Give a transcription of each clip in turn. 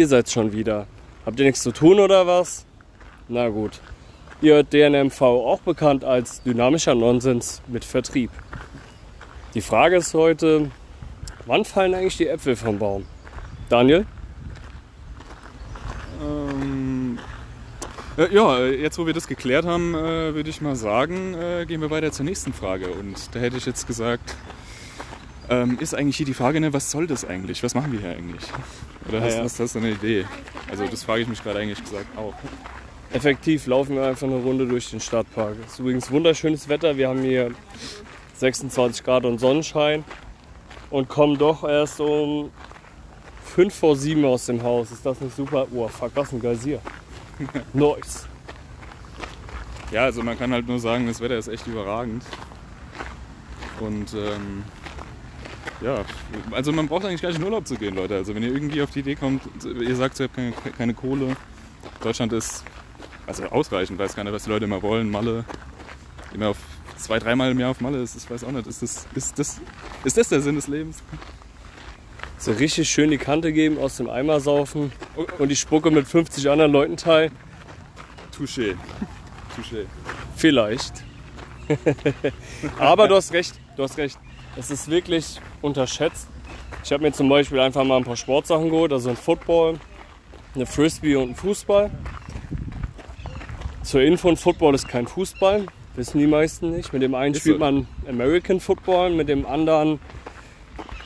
Ihr seid schon wieder. Habt ihr nichts zu tun oder was? Na gut. Ihr hört DNMV auch bekannt als dynamischer Nonsens mit Vertrieb. Die Frage ist heute, wann fallen eigentlich die Äpfel vom Baum? Daniel? Ähm, äh, ja, jetzt wo wir das geklärt haben, äh, würde ich mal sagen, äh, gehen wir weiter zur nächsten Frage. Und da hätte ich jetzt gesagt, ähm, ist eigentlich hier die Frage, ne, was soll das eigentlich? Was machen wir hier eigentlich? Oder hast, ja. hast, hast du eine Idee? Also das frage ich mich gerade eigentlich gesagt auch. Effektiv laufen wir einfach eine Runde durch den Stadtpark. Es ist übrigens wunderschönes Wetter. Wir haben hier 26 Grad und Sonnenschein und kommen doch erst um 5 vor 7 aus dem Haus. Ist das nicht super? Oh, fuck, was ein Geysir. nice. Ja, also man kann halt nur sagen, das Wetter ist echt überragend. Und ähm, ja, also man braucht eigentlich gar nicht in Urlaub zu gehen, Leute. Also wenn ihr irgendwie auf die Idee kommt, ihr sagt, ihr habt keine, keine Kohle. Deutschland ist also ausreichend, weiß keiner, was die Leute immer wollen. Malle, immer auf zwei, dreimal im Jahr auf Malle ist, ich weiß auch nicht, ist das, ist das, ist das der Sinn des Lebens? So richtig schön die Kante geben, aus dem Eimer saufen und die Spucke mit 50 anderen Leuten teilen. Touché. Touché. Vielleicht. Aber du hast recht, du hast recht. Es ist wirklich unterschätzt. Ich habe mir zum Beispiel einfach mal ein paar Sportsachen geholt, also ein Football, eine Frisbee und ein Fußball. Zur Info, ein Football ist kein Fußball, wissen die meisten nicht. Mit dem einen Ist spielt so. man American Football, mit dem anderen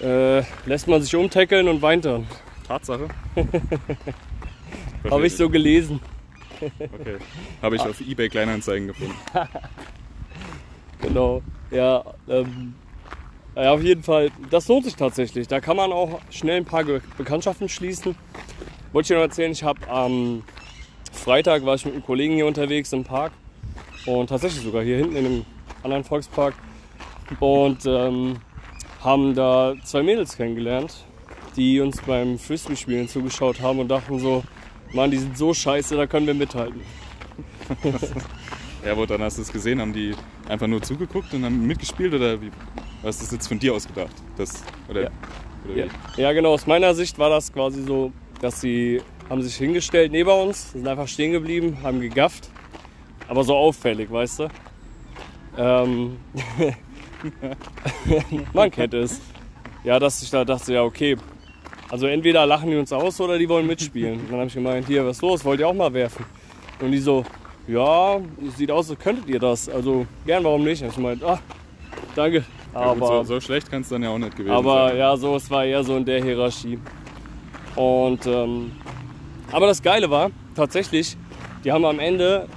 äh, lässt man sich umtackeln und weint dann. Tatsache. Habe ich so gelesen. Okay. Habe ich auf eBay Kleinanzeigen gefunden. Genau. Ja, ähm, ja, auf jeden Fall. Das lohnt sich tatsächlich. Da kann man auch schnell ein paar Bekanntschaften schließen. Wollte ich dir noch erzählen, ich habe am Freitag war ich mit einem Kollegen hier unterwegs im Park und tatsächlich sogar hier hinten in einem anderen Volkspark und ähm, haben da zwei Mädels kennengelernt, die uns beim Frisbee-Spielen zugeschaut haben und dachten so, Mann, die sind so scheiße, da können wir mithalten. Ja, wo dann hast du es gesehen, haben die einfach nur zugeguckt und haben mitgespielt oder wie? Du das jetzt von dir ausgedacht? Das, oder, Ja. oder Ja, ja, genau. Aus meiner Sicht war das quasi so, dass sie haben sich hingestellt neben uns, sind einfach stehen geblieben, haben gegafft. Aber so auffällig, weißt du? Ähm, man kennt es. Ja, dass ich da dachte, ja, okay. Also entweder lachen die uns aus oder die wollen mitspielen. Und dann habe ich gemeint, hier, was ist los? Wollt ihr auch mal werfen? Und die so, ja, sieht aus, als könntet ihr das. Also gern, warum nicht? Und ich meinte, ah, danke. Ja, gut, Aber so, so schlecht kann es dann ja auch nicht gewesen aber sein. ja, so, es war eher so in der Hierarchie. Und, ähm, aber das Geile war, tatsächlich, die haben am Ende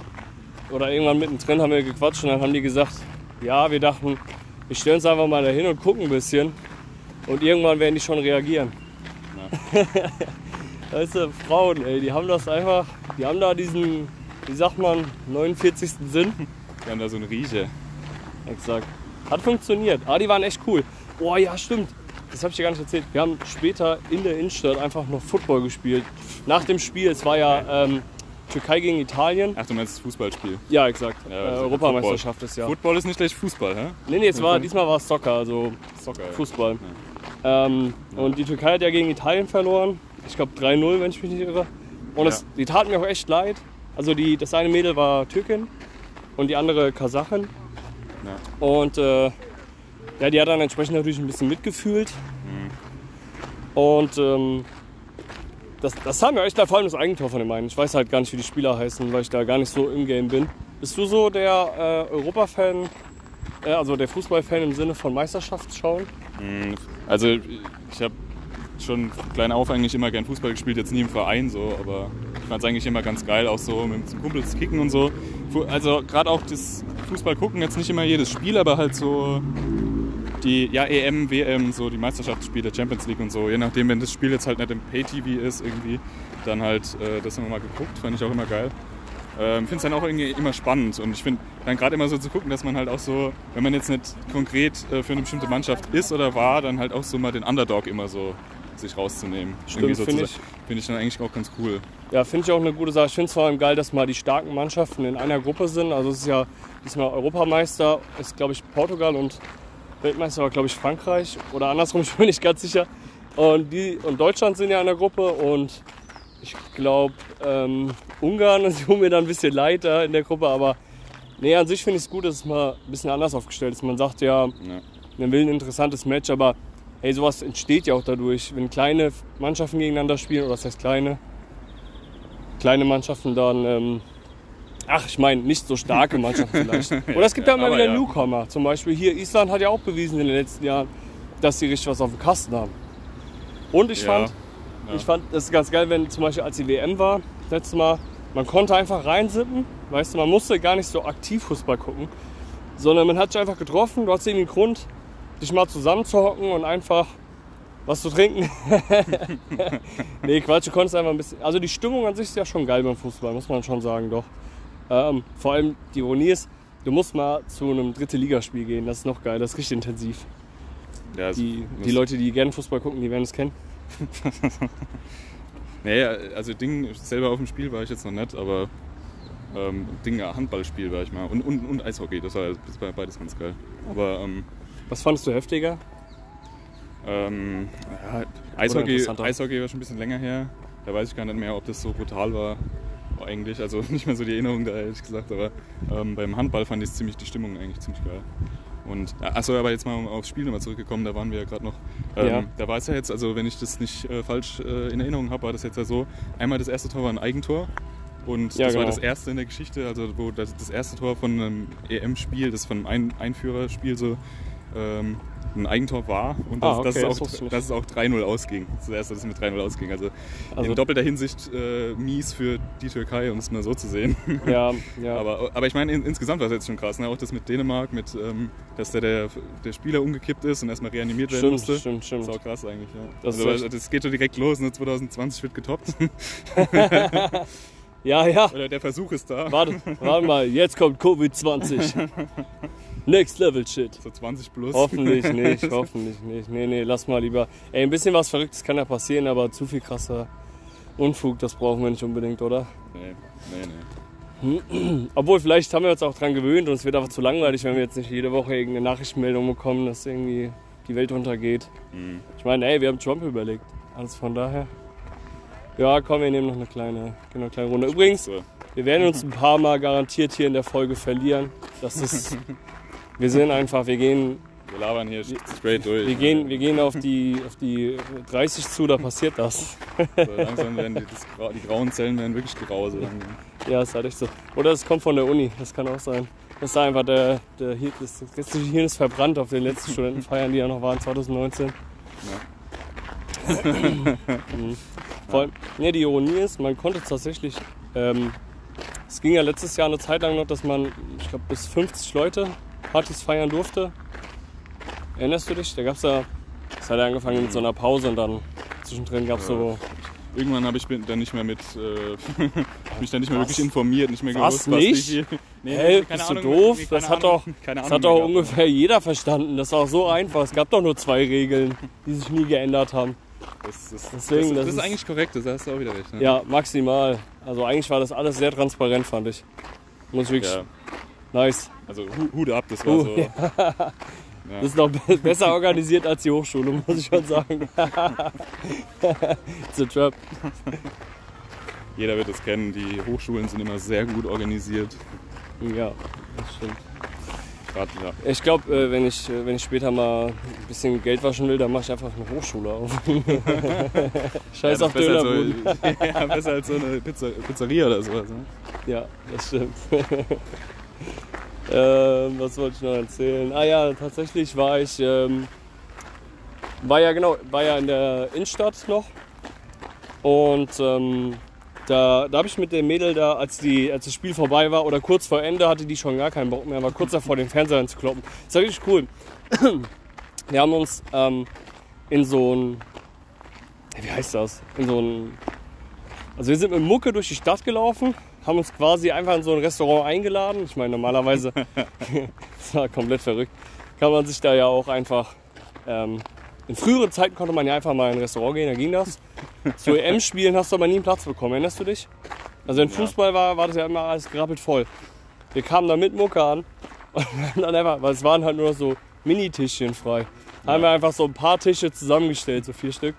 oder irgendwann mittendrin haben wir gequatscht und dann haben die gesagt, ja, wir dachten, wir stellen uns einfach mal dahin und gucken ein bisschen. Und irgendwann werden die schon reagieren. weißt du, Frauen, ey, die haben das einfach, die haben da diesen, wie sagt man, 49. Sinn. Wir haben da so einen Riecher. Exakt. Hat funktioniert. Ah, die waren echt cool. Oh ja, stimmt. Das habe ich dir gar nicht erzählt. Wir haben später in der Innenstadt einfach noch Football gespielt. Nach dem Spiel, es war ja ähm, Türkei gegen Italien. Ach, du meinst das Fußballspiel. Ja, exakt. Ja, äh, Europameisterschaft ist ja. Football ist nicht gleich Fußball, hä? Nee, nee, es war, diesmal war es Soccer, also Soccer. ja. Fußball. Ähm, und die Türkei hat ja gegen Italien verloren. Ich glaube 3-0, wenn ich mich nicht irre. Und Ja. die taten mir auch echt leid. Also die, das eine Mädel war Türkin und die andere Kasachin. Ja. Und äh, ja, die hat dann entsprechend natürlich ein bisschen mitgefühlt. Mhm. Und ähm, das, das haben wir echt vor allem das Eigentor von dem einen. Ich weiß halt gar nicht, wie die Spieler heißen, weil ich da gar nicht so im Game bin. Bist du so der äh, Europa-Fan, äh, also der Fußball-Fan im Sinne von Meisterschaftsschauen? Mm, Also ich habe schon klein auf eigentlich immer gern Fußball gespielt, jetzt nie im Verein so, aber ich fand es eigentlich immer ganz geil, auch so mit dem Kumpel zu kicken und so. Also gerade auch das Fußball gucken, jetzt nicht immer jedes Spiel, aber halt so die ja, EM, WM, so die Meisterschaftsspiele, Champions League und so. Je nachdem, wenn das Spiel jetzt halt nicht im Pay-TV ist irgendwie, dann halt äh, das immer mal geguckt, fand ich auch immer geil. Ähm, finde es dann auch irgendwie immer spannend und ich finde dann gerade immer so zu gucken, dass man halt auch so, wenn man jetzt nicht konkret äh, für eine bestimmte Mannschaft ist oder war, dann halt auch so mal den Underdog immer so sich rauszunehmen. Stimmt, finde ich. Finde ich dann eigentlich auch ganz cool. Ja, finde ich auch eine gute Sache. Ich finde es vor allem geil, dass mal die starken Mannschaften in einer Gruppe sind. Also es ist ja diesmal Europameister, ist glaube ich Portugal und Weltmeister war glaube ich Frankreich oder andersrum, ich bin nicht ganz sicher. Und, die, und Deutschland sind ja in der Gruppe und ich glaube, ähm, Ungarn, das tut mir dann ein bisschen leid da in der Gruppe, aber nee, an sich finde ich es gut, dass es mal ein bisschen anders aufgestellt ist. Man sagt ja, Ja. man will ein interessantes Match, aber hey, sowas entsteht ja auch dadurch, wenn kleine Mannschaften gegeneinander spielen, oder das heißt kleine, kleine Mannschaften dann, ähm, ach, ich meine, nicht so starke Mannschaften vielleicht. Oder es gibt ja, Ja, immer wieder ja. Newcomer. Zum Beispiel hier, Island hat ja auch bewiesen in den letzten Jahren, dass sie richtig was auf dem Kasten haben. Und ich Ja. fand, ich fand, das ist ganz geil, wenn zum Beispiel als die WM war, letztes Mal, man konnte einfach reinsippen, weißt du, man musste gar nicht so aktiv Fußball gucken, sondern man hat sich einfach getroffen, du hast irgendwie einen Grund, dich mal zusammenzuhocken und einfach was zu trinken. nee, Quatsch, du konntest einfach ein bisschen. Also die Stimmung an sich ist ja schon geil beim Fußball, muss man schon sagen, doch. Ähm, vor allem die Ironie ist, du musst mal zu einem dritte Ligaspiel gehen, das ist noch geil, das ist richtig intensiv. Ja, Die, die Leute, die gerne Fußball gucken, die werden es kennen. Nee, also Ding, selber auf dem Spiel war ich jetzt noch nicht, aber ähm, Ding, Handballspiel war ich mal. Und, und, und Eishockey, das war, das war beides ganz geil. Aber ähm, Was fandest du heftiger? ähm, ja, Eishockey? Eishockey war schon ein bisschen länger her. Da weiß ich gar nicht mehr, ob das so brutal war. Eigentlich, also nicht mehr so die Erinnerung da, ehrlich gesagt, aber ähm, beim Handball fand ich ziemlich die Stimmung eigentlich ziemlich geil. Und achso, aber jetzt mal aufs Spiel nochmal zurückgekommen, da waren wir ja gerade noch. Ähm, Ja. Da war es ja jetzt, also wenn ich das nicht äh, falsch äh, in Erinnerung habe, war das jetzt ja so, einmal das erste Tor war ein Eigentor und Ja, das war genau. das erste in der Geschichte, also wo das, das erste Tor von einem EM-Spiel, das von einem ein Einführerspiel so ähm, ein Eigentor war und Ah, dass, dass, okay, es das auch, nicht. dass es auch 3-0 ausging. Das das erste, dass es mit 3-0 ausging. Also, Also- in doppelter Hinsicht äh, mies für die Türkei, um es mal so zu sehen. Ja, ja. Aber, aber ich meine, in, insgesamt war es jetzt schon krass. Ne? Auch das mit Dänemark, mit, ähm, dass der, der, der Spieler umgekippt ist und erstmal reanimiert werden stimmt, musste. stimmt, stimmt. Das ist auch krass eigentlich. Ja. Das also, das geht schon direkt los. Ne? 2020 wird getoppt. Ja, ja. Oder der Versuch ist da. Warte, warte mal, jetzt kommt Covid-20. Next Level Shit. So 20 plus. Hoffentlich nicht, hoffentlich nicht. Nee, nee, lass mal lieber. Ey, ein bisschen was Verrücktes kann ja passieren, aber zu viel krasser Unfug, das brauchen wir nicht unbedingt, oder? Nee, nee, nee. Obwohl, vielleicht haben wir uns auch dran gewöhnt und es wird einfach zu langweilig, wenn wir jetzt nicht jede Woche irgendeine Nachrichtenmeldung bekommen, dass irgendwie die Welt untergeht. Mhm. Ich meine, ey, wir haben Trump überlegt. Also von daher. Ja, komm, wir nehmen noch eine kleine, genau, eine kleine Runde. Übrigens, wir werden uns ein paar Mal garantiert hier in der Folge verlieren. Das ist. Wir sind einfach, wir gehen, Wir labern hier straight durch. wir gehen, wir gehen auf die, auf die 30 zu, da passiert das. So, langsam werden die, das, die grauen Zellen werden wirklich grau. So langsam. Ja, ist halt echt so. Oder es kommt von der Uni, das kann auch sein. Das ist einfach der, der Hirn, das, das Hirn ist verbrannt auf den letzten Studentenfeiern, die ja noch waren 2019. Mhm. Vor allem, nee, die Ironie ist, man konnte tatsächlich, ähm, es ging ja letztes Jahr eine Zeit lang noch, dass man, ich glaube, bis 50 Leute Partys feiern durfte. Erinnerst du dich? Da gab es ja, es hat ja angefangen mit so einer Pause und dann zwischendrin gab es so, Irgendwann habe ich bin dann nicht mehr mit, äh, mich dann nicht mehr Was? wirklich informiert, nicht mehr Was, gewusst, nicht? wie viel. Nee, Hä, keine bist du Ahnung, doof? nee, Das hat doch- keine das hat doch gehabt. ungefähr jeder verstanden. Das war auch so einfach. Es gab doch nur zwei Regeln, die sich nie geändert haben. Das, das, Deswegen, das, das das ist ist- eigentlich korrekt, das hast du auch wieder recht. Ne? Ja, maximal. Also eigentlich war das alles sehr transparent, fand ich. Muss ich wirklich. Ja, Nice. also Hu- Hut ab, das war Uh, so. ja. Ja. Das ist noch be- besser organisiert als die Hochschule, muss ich schon sagen. It's a trap. Jeder wird es kennen, die Hochschulen sind immer sehr gut organisiert. Ja, das stimmt. Grad, ja. Ich glaube, äh, wenn, ich, äh, wenn ich später mal ein bisschen Geld waschen will, dann mache ich einfach eine Hochschule auf. Scheiß ja, auf als so, ja, besser als so eine Pizza, Pizzeria oder sowas. Ne? Ja, das stimmt. Ähm, was wollte ich noch erzählen? Ah ja, tatsächlich war ich, ähm, war ja genau, war ja in der Innenstadt noch und ähm, da, da habe ich mit dem Mädel da, als, die, als das Spiel vorbei war oder kurz vor Ende, hatte die schon gar keinen Bock mehr, war kurz davor, den Fernseher zu kloppen. Das war richtig cool. Wir haben uns ähm, in so ein, wie heißt das? In so ein, also wir sind mit Mucke durch die Stadt gelaufen, haben uns quasi einfach in so ein Restaurant eingeladen. Ich meine, normalerweise, das war komplett verrückt, kann man sich da ja auch einfach, ähm, in früheren Zeiten konnte man ja einfach mal in ein Restaurant gehen, da ging das. Zu EM-Spielen hast du aber nie einen Platz bekommen, erinnerst du dich? Also im Ja. Fußball war, war das ja immer alles gerappelt voll. Wir kamen da mit Mucke an und dann einfach, weil es waren halt nur so Mini-Tischchen frei. haben wir einfach so ein paar Tische zusammengestellt, so vier Stück.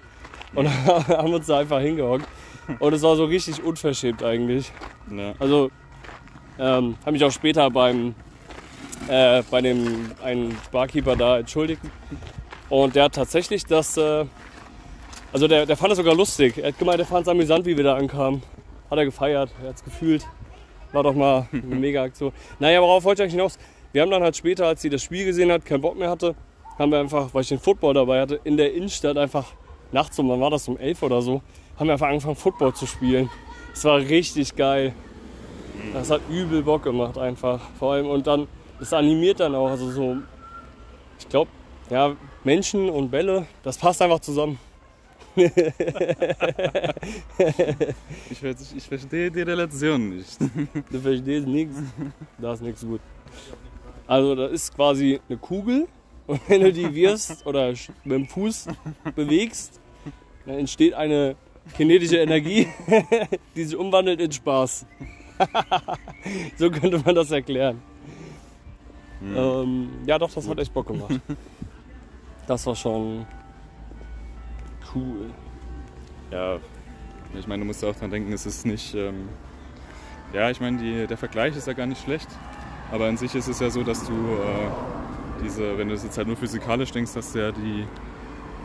Und haben uns da einfach hingehockt. Und es war so richtig unverschämt eigentlich. Ja. Also ähm, habe mich auch später beim äh, bei dem einen Barkeeper da entschuldigt. Und der hat tatsächlich das, äh, also der, der fand es sogar lustig. Er hat gemeint, er fand es amüsant, wie wir da ankamen. Hat er gefeiert, er hat es gefühlt. War doch mal eine mega Aktion. Naja, worauf wollte ich eigentlich hinaus? Wir haben dann halt später, als sie das Spiel gesehen hat, keinen Bock mehr hatte, haben wir einfach, weil ich den Football dabei hatte, in der Innenstadt einfach nachts um, wann war das, um elf oder so, haben wir einfach angefangen, Football zu spielen. Es war richtig geil. Das hat übel Bock gemacht einfach. Vor allem und dann, es animiert dann auch. Also so, ich glaube, ja, Menschen und Bälle, das passt einfach zusammen. Ich, ich verstehe die Relation nicht. Du verstehst nichts. Da ist nichts gut. Also da ist quasi eine Kugel und wenn du die wirfst oder mit dem Fuß bewegst, dann entsteht eine kinetische Energie, die sich umwandelt in Spaß. so könnte man das erklären. Ähm, ja doch, das hat echt Bock gemacht. Das war schon cool. Ja, ich meine, du musst auch dran denken, es ist nicht. Ähm, ja, ich meine, die, der Vergleich ist ja gar nicht schlecht. Aber an sich ist es ja so, dass du äh, diese, wenn du das jetzt halt nur physikalisch denkst, hast du ja die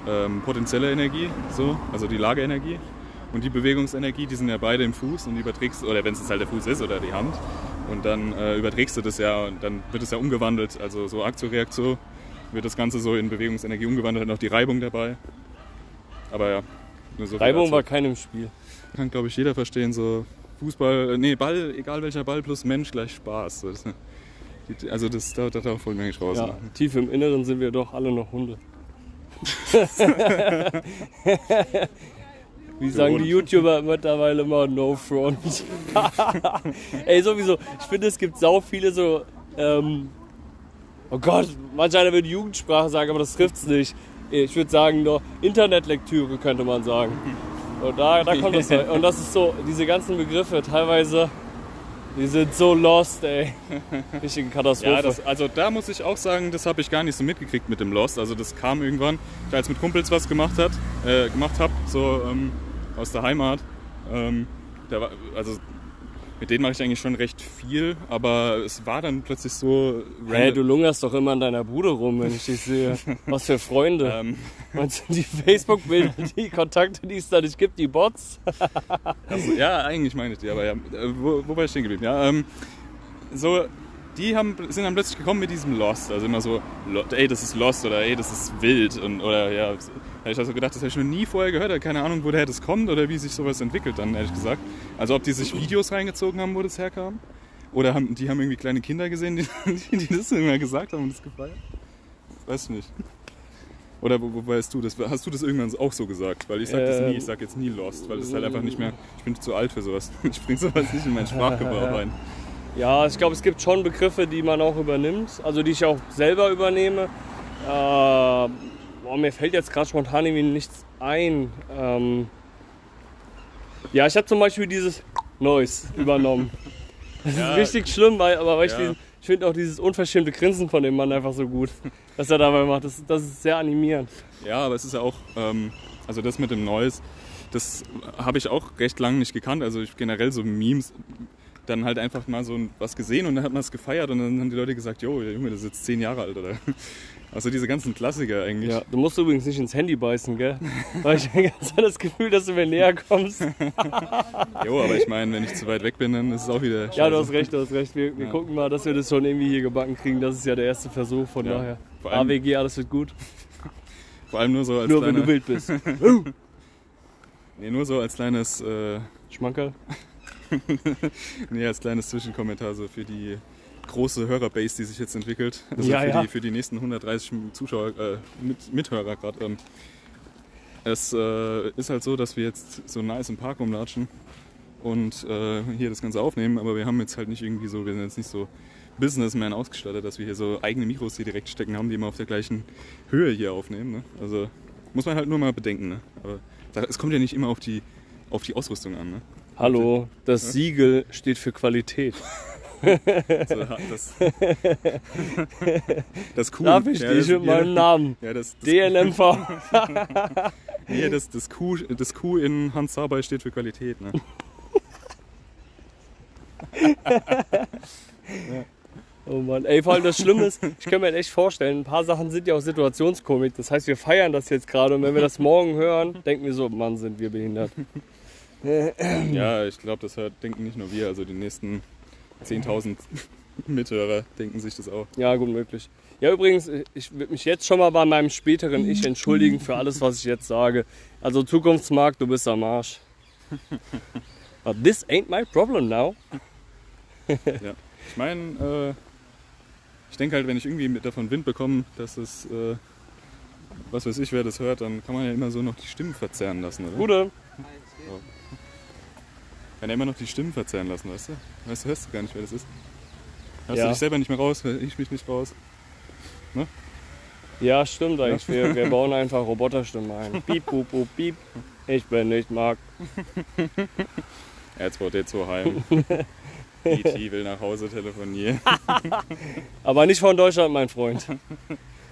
ähm, potenzielle Energie, so, also die Lageenergie. Und die Bewegungsenergie, die sind ja beide im Fuß und die überträgst, oder wenn es halt der Fuß ist oder die Hand, und dann äh, überträgst du das ja und dann wird es ja umgewandelt, also so Aktio-Reaktion wird das Ganze so in Bewegungsenergie umgewandelt, noch die Reibung dabei. Aber ja, nur so Reibung war kein im Spiel. Kann, glaube ich, jeder verstehen, so Fußball, äh, nee, Ball, egal welcher Ball plus Mensch gleich Spaß. So, das, die- also das, da, da, da holen wir eigentlich raus. Ja, ne? tief im Inneren sind wir doch alle noch Hunde. Wie sagen die YouTuber mittlerweile immer No Front. Ey, sowieso, ich finde, es gibt sau viele so, ähm, oh Gott, manch einer würde Jugendsprache sagen, aber das trifft's nicht. Ich würde sagen, nur Internetlektüre könnte man sagen. Und da, da kommt das. Und das ist so, diese ganzen Begriffe teilweise, die sind so lost, ey. Richtige Katastrophe. Ja, das, also da muss ich auch sagen, das habe ich gar nicht so mitgekriegt mit dem Lost. Also das kam irgendwann, als mit Kumpels was gemacht hat, äh, gemacht habe, so ähm, aus der Heimat. Ähm, da war, also mit denen mache ich eigentlich schon recht viel, aber es war dann plötzlich so. Hey, du lungerst doch immer an deiner Bude rum, wenn ich dich sehe. Was für Freunde. ähm, Meinst du die Facebook-Bilder, die Kontakte, die es da nicht gibt, die Bots? Also, ja, eigentlich meine ich die, aber ja. Äh, Wo, wo war ich stehen geblieben? Ja, ähm, so, die haben, sind dann plötzlich gekommen mit diesem Lost. Also immer so, ey, das ist Lost oder ey, das ist wild. Und, oder ja, da hab ich also gedacht, das habe ich noch nie vorher gehört. Keine Ahnung, woher das kommt oder wie sich sowas entwickelt dann, ehrlich gesagt. Also ob die sich Videos reingezogen haben, wo das herkam. Oder haben, die haben irgendwie kleine Kinder gesehen, die, die, das immer gesagt haben und das gefeiert. Weiß ich nicht. Oder wo, wo weißt du das? Hast du das irgendwann auch so gesagt? Weil ich sag das nie, ich sag jetzt nie Lost, weil das ist halt einfach nicht mehr. Ich bin zu alt für sowas. Ich bring sowas nicht in meinen Sprachgebrauch rein. Ja, ich glaube, es gibt schon Begriffe, die man auch übernimmt, also die ich auch selber übernehme. Äh, boah, mir fällt jetzt gerade spontan irgendwie nichts ein. Ähm, ja, ich habe zum Beispiel dieses Noise übernommen. Das Ja. ist richtig schlimm, weil, aber weil ich, Ja. diesen, ich finde auch dieses unverschämte Grinsen von dem Mann einfach so gut, was er dabei macht. Das, das ist sehr animierend. Ja, aber es ist ja auch, ähm, also das mit dem Noise, das habe ich auch recht lange nicht gekannt. Also ich generell so Memes, dann halt einfach mal so was gesehen und dann hat man es gefeiert und dann haben die Leute gesagt, jo, der Junge, das ist jetzt zehn Jahre alt oder. Also diese ganzen Klassiker eigentlich. Ja, du musst übrigens nicht ins Handy beißen, gell? Weil ich habe ganz das Gefühl, dass du mir näher kommst. Jo, aber ich meine, wenn ich zu weit weg bin, dann ist es auch wieder. Ja, du scheiße. hast recht, du hast recht. Wir, wir Ja. gucken mal, dass wir das schon irgendwie hier gebacken kriegen. Das ist ja der erste Versuch, von Ja. daher. Vor allem- AWG, alles wird gut. Vor allem nur so als Nur wenn kleiner, du wild bist. Nee, nur so als kleines, äh, Schmankerl. nee, als kleines Zwischenkommentar so für die große Hörerbase, die sich jetzt entwickelt. Also Ja, für, ja. Die, für die nächsten 130 Zuschauer, äh, mit, Mithörer gerade. Ähm, es äh, ist halt so, dass wir jetzt so nice im Park rumlatschen und äh, hier das Ganze aufnehmen, aber wir haben jetzt halt nicht irgendwie so, wir sind jetzt nicht so Businessman ausgestattet, dass wir hier so eigene Mikros hier direkt stecken haben, die immer auf der gleichen Höhe hier aufnehmen. Ne? Also muss man halt nur mal bedenken. Ne? Aber da, es kommt ja nicht immer auf die, auf die Ausrüstung an. Ne? Hallo, das Siegel steht für Qualität. So, das, das Q. Darf ich ja, dich mit meinem Namen? Ja, das, das, DNMV. nee, das, das, Q, das Q in Hans Sabay steht für Qualität. Ne? Oh Mann, ey, vor allem das Schlimme ist, ich kann mir halt echt vorstellen, ein paar Sachen sind ja auch Situationskomik. Das heißt, wir feiern das jetzt gerade und wenn wir das morgen hören, denken wir so, Mann, sind wir behindert. Ja, ich glaube, das hört, denken nicht nur wir, also die nächsten 10.000 Mithörer denken sich das auch. Ja, gut möglich. Ja, übrigens, ich würde mich jetzt schon mal bei meinem späteren Ich entschuldigen für alles, was ich jetzt sage. Also Zukunftsmarkt, du bist am Arsch. But this ain't my problem now. Ich meine, äh, ich denke halt, wenn ich irgendwie mit davon Wind bekomme, dass es, äh, was weiß ich, wer das hört, dann kann man ja immer so noch die Stimmen verzerren lassen, oder? Gute. Kann ja immer noch die Stimmen verzerren lassen, weißt du? Weißt du, hörst du gar nicht, wer das ist. Hörst Ja. du dich selber nicht mehr raus, ich mich nicht raus. Ja, stimmt eigentlich. Wir, wir bauen einfach Roboterstimmen ein. Piep, pup, pup, piep. Ich bin nicht Marc. R2D2 heim. E.T. will nach Hause telefonieren. Aber nicht von Deutschland, mein Freund.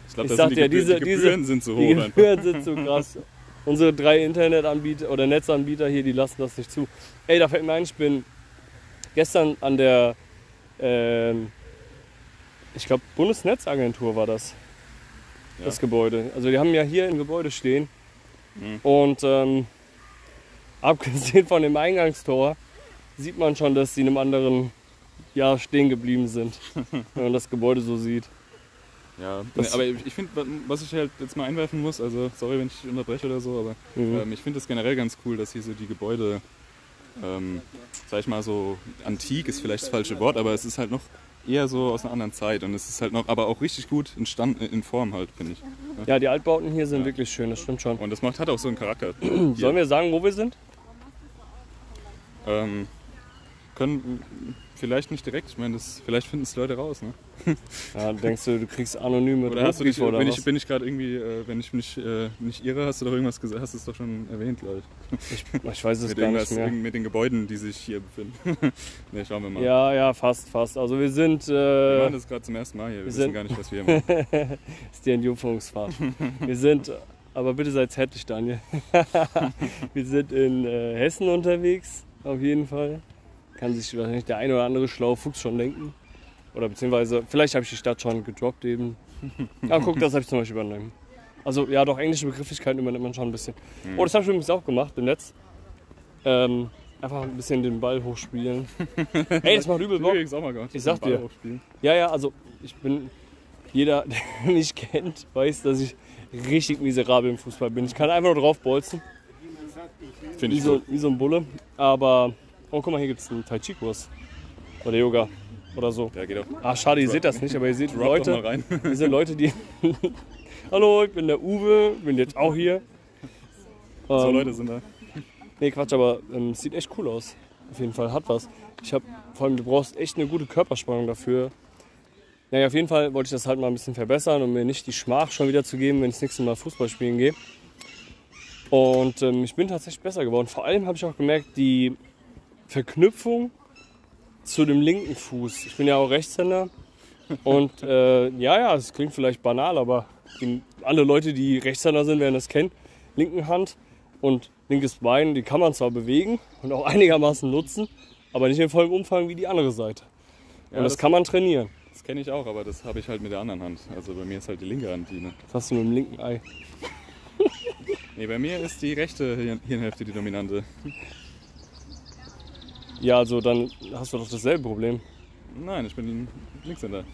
Ich glaube, Ich das sag sind die, diese- die diese- Gebühren sind zu hoch. Die einfach. Gebühren sind zu krass. Unsere drei Internetanbieter oder Netzanbieter hier, die lassen das nicht zu. Ey, da fällt mir ein, ich bin gestern an der, ähm, ich glaube, Bundesnetzagentur war das, Ja. das Gebäude. Also die haben ja hier im Gebäude stehen. Mhm. Und ähm, abgesehen von dem Eingangstor sieht man schon, dass sie in einem anderen Jahr stehen geblieben sind, wenn man das Gebäude so sieht. Ja, Das- aber ich finde, was ich halt jetzt mal einwerfen muss, also sorry, wenn ich dich unterbreche oder so, aber Mhm. ähm, ich finde es generell ganz cool, dass hier so die Gebäude, ähm, sag ich mal so, antik ist vielleicht das falsche Wort, aber es ist halt noch eher so aus einer anderen Zeit und es ist halt noch, aber auch richtig gut in, Stand, in Form halt, finde ich. Ja, die Altbauten hier sind Ja. wirklich schön, das stimmt schon. Und das macht, hat auch so einen Charakter. Sollen wir sagen, wo wir sind? Ähm, können vielleicht nicht direkt, ich meine, das- vielleicht finden es Leute raus, ne? Ja, denkst du, du kriegst anonyme Oder hast du dich, Druckbriefe oder bin was? ich, bin ich gerade irgendwie, äh, wenn ich mich äh, nicht irre, hast du doch irgendwas gesagt, hast du es doch schon erwähnt, glaube ich. ich, weiß es Mit gar nicht mehr. mit den Gebäuden, die sich hier befinden. ne, schauen wir mal. Ja, ja, fast, fast. Also wir sind, Wir äh, machen das gerade zum ersten Mal hier, wir wir wissen gar nicht, was wir hier machen. ist die Entjungferungsfahrt. wir sind, aber bitte seid zärtlich, Daniel. wir sind in äh, Hessen unterwegs, auf jeden Fall. Kann sich wahrscheinlich der ein oder andere schlaue Fuchs schon denken. Oder beziehungsweise, vielleicht habe ich die Stadt schon gedroppt eben. Ja, guck, das habe ich zum Beispiel übernommen. Also ja, doch englische Begrifflichkeiten übernimmt man schon ein bisschen. Hm. Oh, das habe ich übrigens auch gemacht im Netz. Ähm, einfach ein bisschen den Ball hochspielen. Ey, das macht übel Bock. Übrigens auch mal gemacht. Ich sag dir. hochspielen. Ja, ja, also ich bin. Jeder, der mich kennt, weiß, dass ich richtig miserabel im Fußball bin. Ich kann einfach nur drauf bolzen, Finde wie ich so, gut. wie so ein Bulle. Aber, oh guck mal, hier gibt es einen Tai Chi-Kurs. Oder Yoga. Oder so. Ja, geht auch. Ah, schade, ihr seht das nicht, aber ihr seht Drop Leute. Hier sind Leute, die. Hallo, ich bin der Uwe, bin jetzt auch hier. so Ähm, Leute sind da. Nee, Quatsch, aber ähm, es sieht echt cool aus. Auf jeden Fall, hat was. Ich habe, vor allem, du brauchst echt eine gute Körperspannung dafür. Naja, auf jeden Fall wollte ich das halt mal ein bisschen verbessern, um mir nicht die Schmach schon wieder zu geben, wenn ich das nächste Mal Fußball spielen gehe. Und ähm, ich bin tatsächlich besser geworden. Vor allem habe ich auch gemerkt, die Verknüpfung zu dem linken Fuß. Ich bin ja auch Rechtshänder. Und äh, ja, ja, es klingt vielleicht banal, aber die, alle Leute, die Rechtshänder sind, werden das kennen. Linken Hand und linkes Bein, die kann man zwar bewegen und auch einigermaßen nutzen, aber nicht in vollem Umfang wie die andere Seite. Und Ja, das, das- kann man trainieren. Das kenne ich auch, aber das habe ich halt mit der anderen Hand. Also bei mir ist halt die linke Hand die. Ne? Das hast du mit dem linken Ei. Nee, bei mir ist die rechte Hirn- Hirnhälfte die dominante. Ja, also dann hast du doch dasselbe Problem. Nein, ich bin Linkshänder.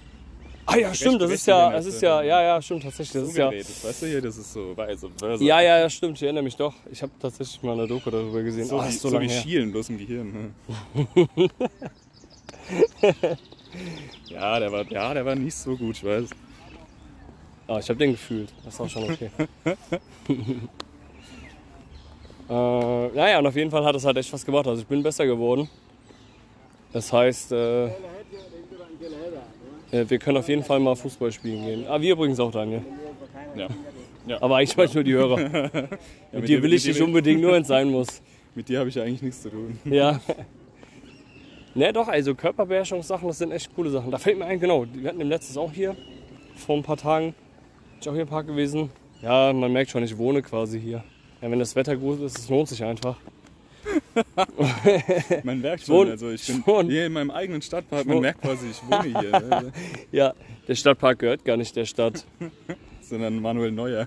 Ah ja, stimmt, das ist ja, das ist ja, ja, ja, stimmt tatsächlich. Das ist ja, weißt du hier, das ist so weise Versa. ja, ja, ja, stimmt. Ich erinnere mich doch. Ich habe tatsächlich mal eine Doku darüber gesehen. So, ah, wie, so so wie her. Schielen, bloß im Gehirn. Ne? ja, der war, ja, der war nicht so gut, ich weiß. Ah, ich habe den gefühlt. Das ist auch schon okay. äh, naja, und auf jeden Fall hat es halt echt was gebracht. Also ich bin besser geworden. Das heißt, äh, äh, wir können auf jeden Fall mal Fußball spielen gehen. Ah, wir übrigens auch, Daniel. Ja. Aber eigentlich mal nur die Hörer. Ja, Mit dir will ich mit nicht unbedingt, nur wenn es sein muss. Mit dir habe ich ja eigentlich nichts zu tun. Ja. Ne, doch, also Körperbeherrschungssachen, das sind echt coole Sachen. Da fällt mir ein, genau, wir hatten im letztes auch hier, vor ein paar Tagen, bin ich auch hier im Park gewesen. Ja, man merkt schon, ich wohne quasi hier. Ja, wenn das Wetter gut ist, es lohnt sich einfach. Man merkt Wohn- schon, also ich bin schon. hier in meinem eigenen Stadtpark, man merkt quasi, ich wohne hier, ne? Ja, der Stadtpark gehört gar nicht der Stadt. sondern Manuel Neuer.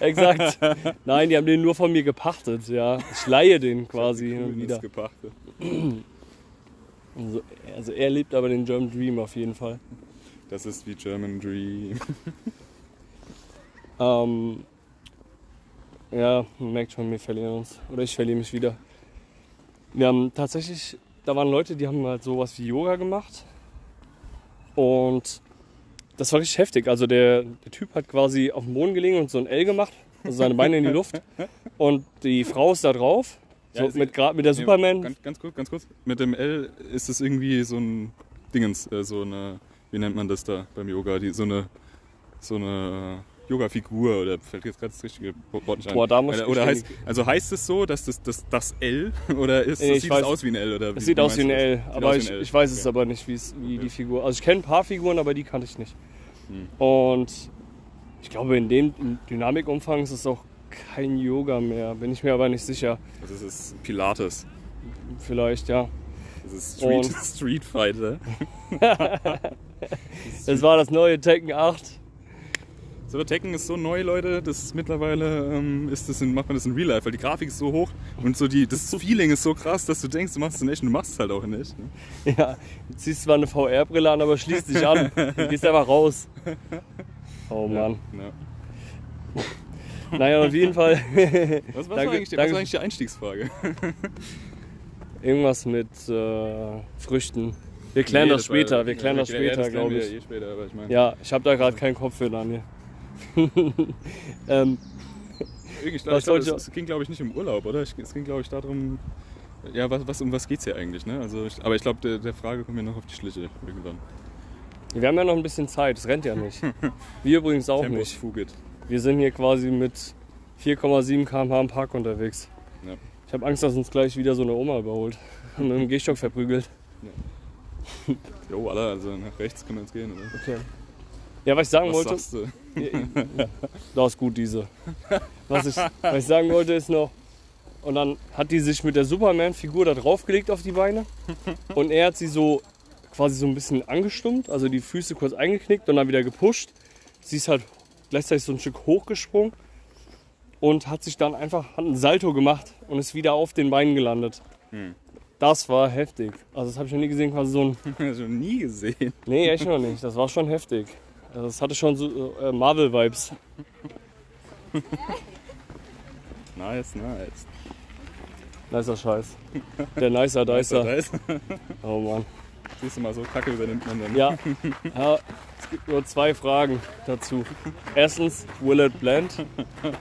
Exakt. Nein, die haben den nur von mir gepachtet, ja. Ich leihe den quasi hin und wieder. gepachtet. Also, also er lebt aber den German Dream auf jeden Fall. Das ist wie German Dream. Ähm, ja, man merkt schon, wir verlieren uns. Oder ich verliere mich wieder. Wir haben tatsächlich, da waren Leute, die haben halt sowas wie Yoga gemacht. Und das war richtig heftig. Also der, der Typ hat quasi auf dem Boden gelegen und so ein L gemacht, also seine Beine in die Luft. Und die Frau ist da drauf, so Ja, mit, mit der Superman. Ganz, ganz kurz, ganz kurz. Mit dem L ist es irgendwie so ein Dingens, äh, so eine, wie nennt man das da beim Yoga? Die, so eine, so eine Yoga-Figur oder fällt jetzt gerade das richtige Wort nicht. Boah, da muss ich oder, oder heißt, also heißt es so, dass das das, das L oder ist, Nee, sieht weiß- es aus wie ein L? Oder Es wie, sieht wie aus wie ein L? Sieht aber ich, L. ich weiß es Okay. aber nicht, wie Okay. die Figur. Also ich kenne ein paar Figuren, aber die kannte ich nicht. Hm. Und ich glaube, in dem Dynamikumfang ist es auch kein Yoga mehr. Bin ich mir aber nicht sicher. Also es ist Pilates. Vielleicht, ja. Das ist Street, Street Fighter. Das war das neue Tekken 8. So, Tekken ist so neu, Leute, das mittlerweile ähm, ist das in, macht man das in Real Life, weil die Grafik ist so hoch und so die, das Feeling ist so krass, dass du denkst, du machst es in echt und du machst es halt auch in echt. Ne? Ja, du ziehst zwar eine VR-Brille an, aber schließt dich an. Du gehst einfach raus. Oh Mann. Ja. Naja, auf jeden Fall Was, was, Danke, war eigentlich, die- was danke. war eigentlich die Einstiegsfrage? irgendwas mit äh, Früchten. Wir klären Nee, das später, war- wir klären ja, das ja, später, das glaube wir ich. Eh später, aber ich meine, Ja, ich habe da gerade keinen Kopf für, Daniel. ähm, ich glaub, ich glaub, es, es ging, glaube ich, nicht um Urlaub, oder? Es ging, glaube ich, darum, ja, was, was, um was geht's hier eigentlich? Ne? Also ich, aber ich glaube, der, der Frage kommen wir noch auf die Schliche irgendwann. wir haben ja noch ein bisschen Zeit, es rennt ja nicht. Wir übrigens auch Tempus nicht. fugit. Wir sind hier quasi mit 4,7 km/h im Park unterwegs. Ja. Ich habe Angst, dass uns gleich wieder so eine Oma überholt und mit dem Gehstock verprügelt. Jo, Alter, also nach rechts können wir jetzt gehen, oder? Okay. Ja, was ich sagen Was wollte, sagst du? das ist gut diese. Was ich, was ich sagen wollte ist noch, und dann hat die sich mit der Superman-Figur da draufgelegt auf die Beine und er hat sie so quasi so ein bisschen angestummt, also die Füße kurz eingeknickt und dann wieder gepusht. Sie ist halt gleichzeitig so ein Stück hochgesprungen und hat sich dann einfach hat einen Salto gemacht und ist wieder auf den Beinen gelandet. Hm. Das war heftig. Also das habe ich noch nie gesehen, quasi so ein noch nie gesehen. Nee, echt noch nicht. Das war schon heftig. Das hatte schon so äh, Marvel-Vibes. Nice, nice. Nicer Scheiß. Der Nicer Dicer. ist. Oh Mann. Siehst du mal, so Kacke übernimmt man dann. Ja. ja, es gibt nur zwei Fragen dazu. Erstens, will it blend?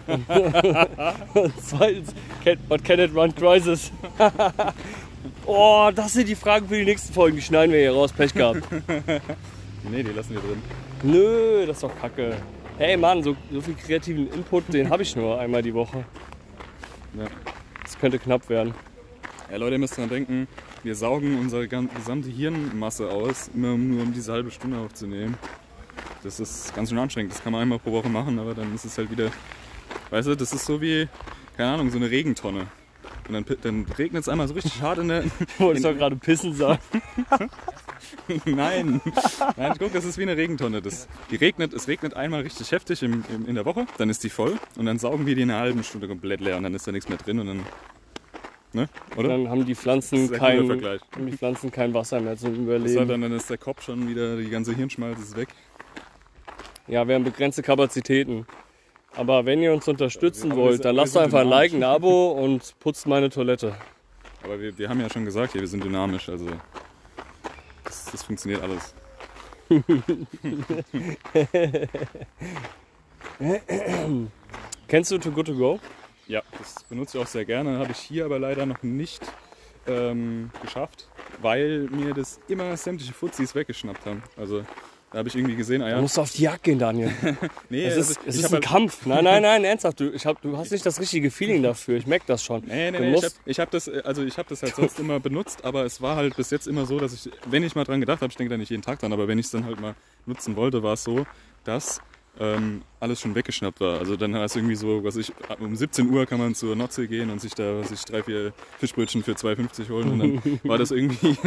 Und zweitens, can, but can it run crisis? oh, das sind die Fragen für die nächsten Folgen. Die schneiden wir hier raus. Pech gehabt. Nee, die lassen wir drin. Nö, das ist doch kacke. Hey Mann, so, so viel kreativen Input, den habe ich nur einmal die Woche. Ja. Das könnte knapp werden. Ja, Leute, ihr müsst dran denken, wir saugen unsere gesamte Hirnmasse aus, immer nur um diese halbe Stunde aufzunehmen. Das ist ganz schön anstrengend. Das kann man einmal pro Woche machen, aber dann ist es halt wieder. Weißt du, das ist so wie, keine Ahnung, so eine Regentonne. Und dann, dann regnet es einmal so richtig hart in der. Ich wollte doch gerade pissen sagen. Nein! Nein, guck, das ist wie eine Regentonne. Das, die regnet, es regnet einmal richtig heftig im, im, in der Woche, dann ist die voll und dann saugen wir die in einer halben Stunde komplett leer und dann ist da nichts mehr drin und dann. Ne? Oder? Dann haben die Pflanzen kein, haben die Pflanzen kein Wasser mehr zum hat Überleben. dann, dann ist der Kopf schon wieder, die ganze Hirnschmalz ist weg. Ja, wir haben begrenzte Kapazitäten. Aber wenn ihr uns unterstützen wir wollt, dann lasst einfach ein. Like, ein Abo und putzt meine Toilette. Aber wir, wir haben ja schon gesagt, hier, wir sind dynamisch, also das, das funktioniert alles. Kennst du Too Good To Go? Ja, das benutze ich auch sehr gerne, habe ich hier aber leider noch nicht ähm, geschafft, weil mir das immer sämtliche Fuzis weggeschnappt haben. Also Da habe ich irgendwie gesehen, ah Du ja, musst auf die Jagd gehen, Daniel. nee, Es also ist, es ich ist ein halt- Kampf. Nein, nein, nein, ernsthaft. Du, ich hab, du hast nicht das richtige Feeling dafür. Ich merke das schon. Nee, nee, Du nee, ich habe ich hab das, äh, also ich hab das halt sonst immer benutzt, aber es war halt bis jetzt immer so, dass ich, wenn ich mal dran gedacht habe, ich denke da nicht jeden Tag dran, aber wenn ich es dann halt mal nutzen wollte, war es so, dass ähm, alles schon weggeschnappt war. Also dann hast du irgendwie so, was ich, um 17 Uhr kann man zur Nordsee gehen und sich da sich drei, vier Fischbrötchen für 2,50 holen und dann war das irgendwie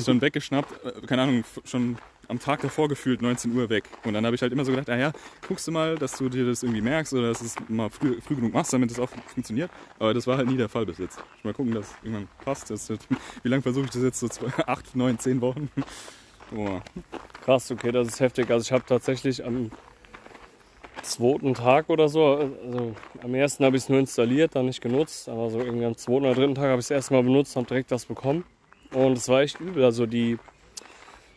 schon weggeschnappt. Äh, Keine Ahnung, schon am Tag davor gefühlt 19 Uhr weg. Und dann habe ich halt immer so gedacht, naja, guckst du mal, dass du dir das irgendwie merkst oder dass du es mal früh, früh genug machst, damit es auch funktioniert. Aber das war halt nie der Fall bis jetzt. Mal gucken, dass irgendwann passt. Das wie lange versuche ich das jetzt? So zwei, acht, neun, zehn Wochen? Oh. Krass, okay, das ist heftig. Also ich habe tatsächlich am zweiten Tag oder so, also am ersten habe ich es nur installiert, dann nicht genutzt, aber so irgendwie am zweiten oder dritten Tag habe ich es erstmal benutzt und direkt das bekommen. Und es war echt übel. Also die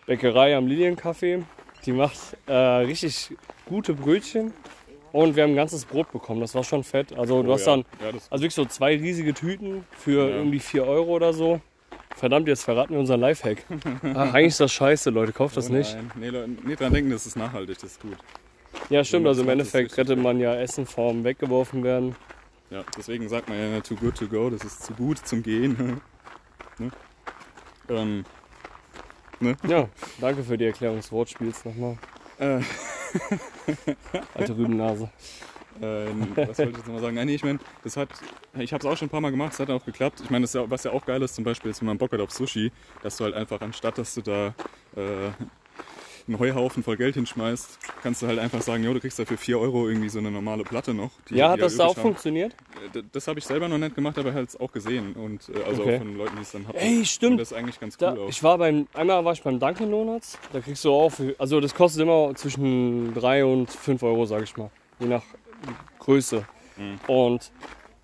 Bäckerei am Liliencafé, die macht äh, richtig gute Brötchen und wir haben ein ganzes Brot bekommen. Das war schon fett. Also du Oh hast ja. dann Ja, also wirklich so zwei riesige Tüten für Ja. irgendwie 4 Euro oder so. Verdammt, jetzt verraten wir unseren Lifehack. Ach, eigentlich ist das scheiße, Leute, kauft das oh nicht. Nee, Leute, nee, dran denken, das ist nachhaltig, das ist gut. Ja, stimmt, also im Endeffekt rettet man ja Essen vorm weggeworfen werden. Ja, deswegen sagt man ja too good to go, das ist zu gut zum Gehen. ne? ähm, Ja, danke für die Erklärung des Wortspiels nochmal. äh, Alte Rübennase. Äh, was wollte ich jetzt nochmal sagen? Nein, nee, ich meine, das hat, ich habe es auch schon ein paar Mal gemacht, es hat auch geklappt. Ich meine, ist was ja auch geil ist, zum Beispiel, jetzt, wenn man Bock hat auf Sushi, dass du halt einfach, anstatt dass du da äh, einen Heuhaufen voll Geld hinschmeißt, kannst du halt einfach sagen, jo, du kriegst dafür 4 Euro irgendwie so eine normale Platte noch. die- Ja, hat das da auch haben. funktioniert? Äh, d- Das habe ich selber noch nicht gemacht, aber halt auch gesehen. Und äh, also Okay. auch von Leuten, die es dann hatten. Ey, Und stimmt. das ist eigentlich ganz Da, cool auch. ich war beim, einmal war ich beim Dunkin' Donuts. Da kriegst du auch, für, also das kostet immer zwischen 3 und 5 Euro, sag ich mal. Je nach Größe. Mhm. Und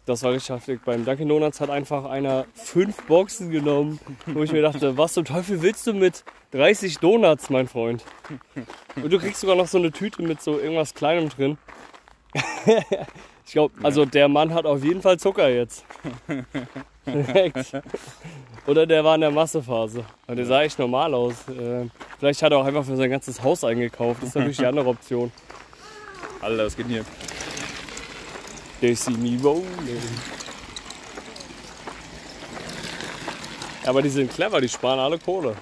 das war richtig heftig. Beim Dunkin' Donuts hat einfach einer fünf Boxen genommen, wo ich mir dachte, was zum Teufel willst du mit 30 Donuts, mein Freund? Und du kriegst sogar noch so eine Tüte mit so irgendwas Kleinem drin. ich glaube, also der Mann hat auf jeden Fall Zucker jetzt. Direkt. Oder der war in der Massephase. Und der sah echt normal aus. Äh, Vielleicht hat er auch einfach für sein ganzes Haus eingekauft. Das ist natürlich die andere Option. Alter, was geht denn hier? They see me rolling. Ja, aber die sind clever, die sparen alle Kohle.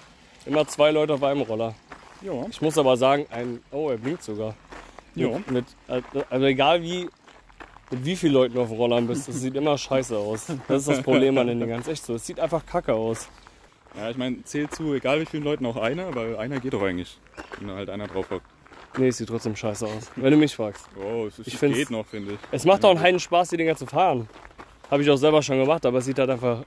Immer zwei Leute auf einem Roller. Ja. Ich muss aber sagen, ein. Oh, er blinkt sogar. Ja. Mit, mit, also egal wie. Mit wie vielen Leuten du auf Rollern bist, das sieht immer scheiße aus. Das ist das Problem an den Dingern. Echt so. Es sieht einfach kacke aus. Ja, ich meine, zählt zu, egal wie vielen Leuten auch einer, weil einer geht doch eigentlich. Wenn da halt einer drauf hockt. Nee, es sieht trotzdem scheiße aus. Wenn du mich fragst. Oh, es Ich es find's- geht noch, finde ich. Es macht auch einen heiden Spaß, die Dinger zu fahren. Habe ich auch selber schon gemacht, aber es sieht halt einfach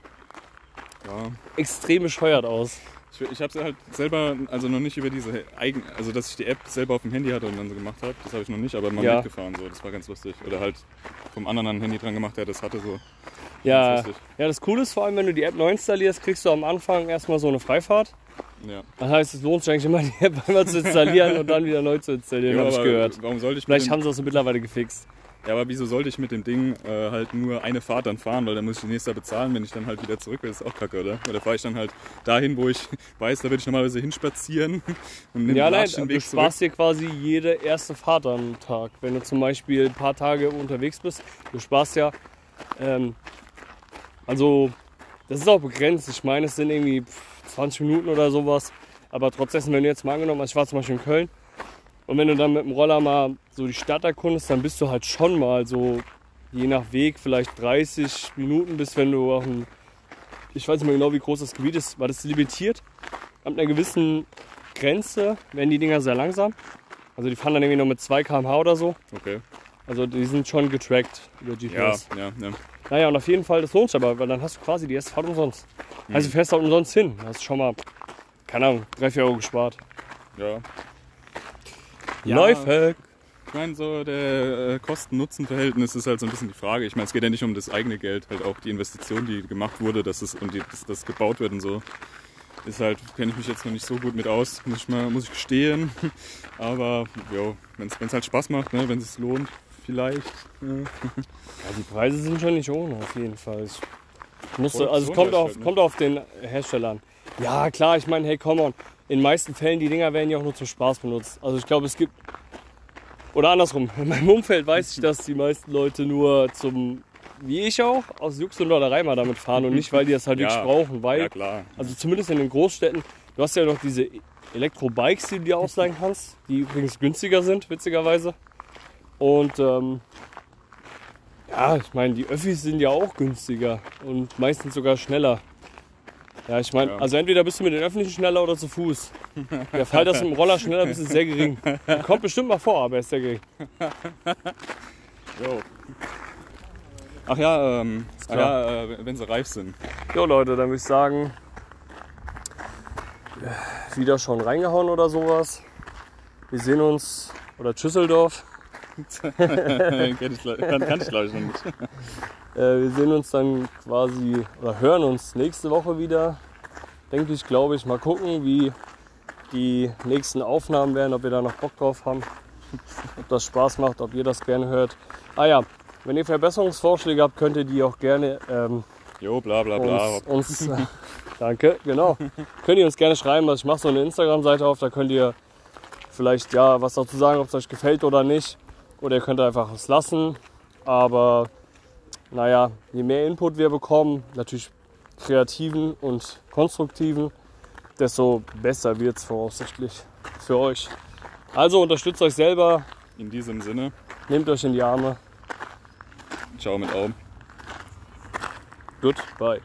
Ja. extrem bescheuert aus. Ich, ich habe es halt selber, also noch nicht über diese eigen, also dass ich die App selber auf dem Handy hatte und dann so gemacht habe, das habe ich noch nicht, aber mal Ja. mitgefahren so, das war ganz lustig. Oder halt vom anderen ein Handy dran gemacht, der das hatte so. Ja, ja, das Coole ist vor allem, wenn du die App neu installierst, kriegst du am Anfang erstmal so eine Freifahrt. Ja. Das heißt, es lohnt sich eigentlich immer, die App einmal zu installieren und dann wieder neu zu installieren, Ja, habe ich gehört. Warum sollte ich Vielleicht haben sie das mittlerweile gefixt. Ja, aber wieso sollte ich mit dem Ding äh, halt nur eine Fahrt dann fahren, weil dann muss ich die nächste bezahlen, wenn ich dann halt wieder zurück will, das ist auch kacke, oder? Oder fahre ich dann halt dahin, wo ich weiß, da würde ich normalerweise hinspazieren und nimm Ja, nein, du Weg zurück. sparst dir quasi jede erste Fahrt am Tag. Wenn du zum Beispiel ein paar Tage unterwegs bist, du sparst ja, ähm, also das ist auch begrenzt. Ich meine, es sind irgendwie pff, 20 Minuten oder sowas. Aber trotzdem, wenn du jetzt mal angenommen hast, ich war zum Beispiel in Köln und wenn du dann mit dem Roller mal so die Stadt erkundest, dann bist du halt schon mal so, je nach Weg, vielleicht 30 Minuten, bis wenn du auf ein, ich weiß nicht mehr genau, wie groß das Gebiet ist, war das limitiert. Ab einer gewissen Grenze werden die Dinger sehr langsam. Also die fahren dann irgendwie noch mit 2 km/h oder so. Okay. Also die sind schon getrackt über Ja, GPS. ja, ja. Naja, und auf jeden Fall, das lohnt sich aber, weil dann hast du quasi die erste Fahrt umsonst. Also du fährst halt umsonst hin. Du hast schon mal, keine Ahnung, 3, 4 Euro gespart. ja. Ja. Lifehack. Ich meine, so der äh, Kosten-Nutzen-Verhältnis ist halt so ein bisschen die Frage. Ich meine, es geht ja nicht um das eigene Geld, halt auch die Investition, die gemacht wurde, dass es und die, dass das gebaut wird und so. Ist halt, kenne ich mich jetzt noch nicht so gut mit aus, muss ich mal, muss ich gestehen. Aber jo, wenn es halt Spaß macht, ne, wenn es lohnt, vielleicht. Ja. Ja, die Preise sind schon nicht ohne, auf jeden Fall. Ich musste, also es kommt auf, ne? kommt auf den Hersteller an. Ja, klar, ich meine, hey, come on. in den meisten Fällen, die Dinger werden ja auch nur zum Spaß benutzt. Also ich glaube, es gibt, oder andersrum, in meinem Umfeld weiß ich, dass die meisten Leute nur zum, wie ich auch, aus Jux und Dollerei mal damit fahren und nicht, weil die das halt Ja. wirklich brauchen, weil, Ja, klar. also zumindest in den Großstädten, du hast ja noch diese Elektrobikes, die du dir ausleihen kannst, die übrigens günstiger sind, witzigerweise. Und ähm, ja, ich meine, die Öffis sind ja auch günstiger und meistens sogar schneller. Ja, ich meine, Ja. also entweder bist du mit den Öffentlichen schneller oder zu Fuß. Der Fall, dass du mit dem Roller schneller bist, ist sehr gering. Kommt bestimmt mal vor, aber ist sehr gering. Jo. Ach ja, ähm, klar. ja äh, wenn sie reif sind. Jo Leute, dann würde ich sagen, wieder schon reingehauen oder sowas. Wir sehen uns, oder Tschüsseldorf. Kann, kann ich glaube ich noch nicht. Äh, wir sehen uns dann quasi oder hören uns nächste Woche wieder. Denke ich, glaube ich. Mal gucken, wie die nächsten Aufnahmen werden, ob wir da noch Bock drauf haben. Ob das Spaß macht, ob ihr das gerne hört. Ah ja, wenn ihr Verbesserungsvorschläge habt, könnt ihr die auch gerne ähm, Jo, bla bla bla. uns, uns äh, danke, genau. könnt ihr uns gerne schreiben. Also ich mache so eine Instagram-Seite auf, da könnt ihr vielleicht ja was dazu sagen, ob es euch gefällt oder nicht. Oder ihr könnt einfach es lassen. Aber naja, je mehr Input wir bekommen, natürlich kreativen und konstruktiven, desto besser wird es voraussichtlich für euch. Also unterstützt euch selber, In diesem Sinne, nehmt euch in die Arme. ciao mit Augen. Goodbye.